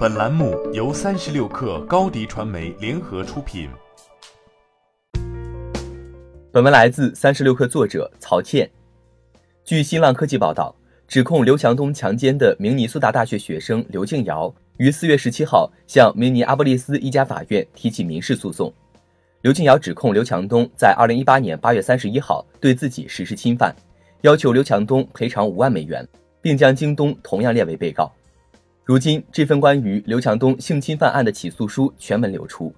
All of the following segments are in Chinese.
本栏目由三十六氪高低传媒联合出品。本文来自三十六氪作者曹倩。据新浪科技报道，指控刘强东强奸的明尼苏达大学学生刘静瑶于四月十七号向明尼阿波利斯一家法院提起民事诉讼。刘静瑶指控刘强东在二零一八年八月三十一号对自己实施侵犯，要求刘强东赔偿五万美元，并将京东同样列为被告。如今，这份关于刘强东性侵犯案的起诉书全文流出。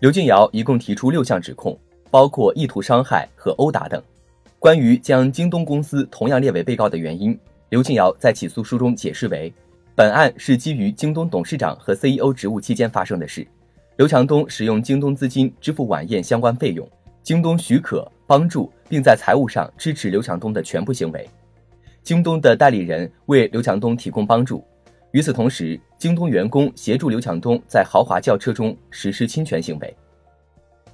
刘静瑶一共提出六项指控，包括意图伤害和殴打等。关于将京东公司同样列为被告的原因，刘静瑶在起诉书中解释为，本案是基于京东董事长和 CEO 职务期间发生的事。刘强东使用京东资金支付晚宴相关费用，京东许可、帮助并在财务上支持刘强东的全部行为。京东的代理人为刘强东提供帮助。与此同时，京东员工协助刘强东在豪华轿车中实施侵权行为。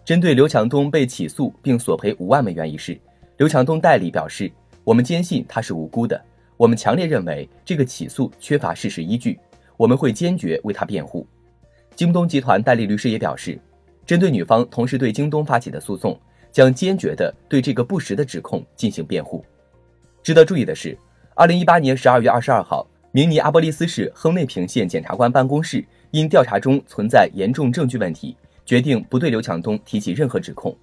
针对刘强东被起诉并索赔五万美元一事，刘强东代理表示：“我们坚信他是无辜的，我们强烈认为这个起诉缺乏事实依据，我们会坚决为他辩护。”京东集团代理律师也表示，针对女方同时对京东发起的诉讼，将坚决的对这个不实的指控进行辩护。值得注意的是，二零一八年十二月二十二号。明尼阿波利斯市亨内平县检察官办公室因调查中存在严重证据问题，决定不对刘强东提起任何指控。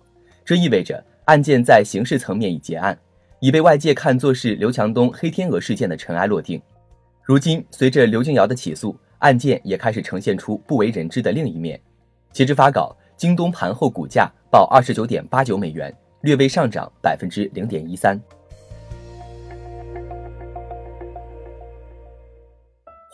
这意味着案件在刑事层面已结案，已被外界看作是刘强东黑天鹅事件的尘埃落定。如今，随着刘静瑶的起诉，案件也开始呈现出不为人知的另一面。截至发稿，京东盘后股价报二十九点八九美元，略微上涨百分之零点一三。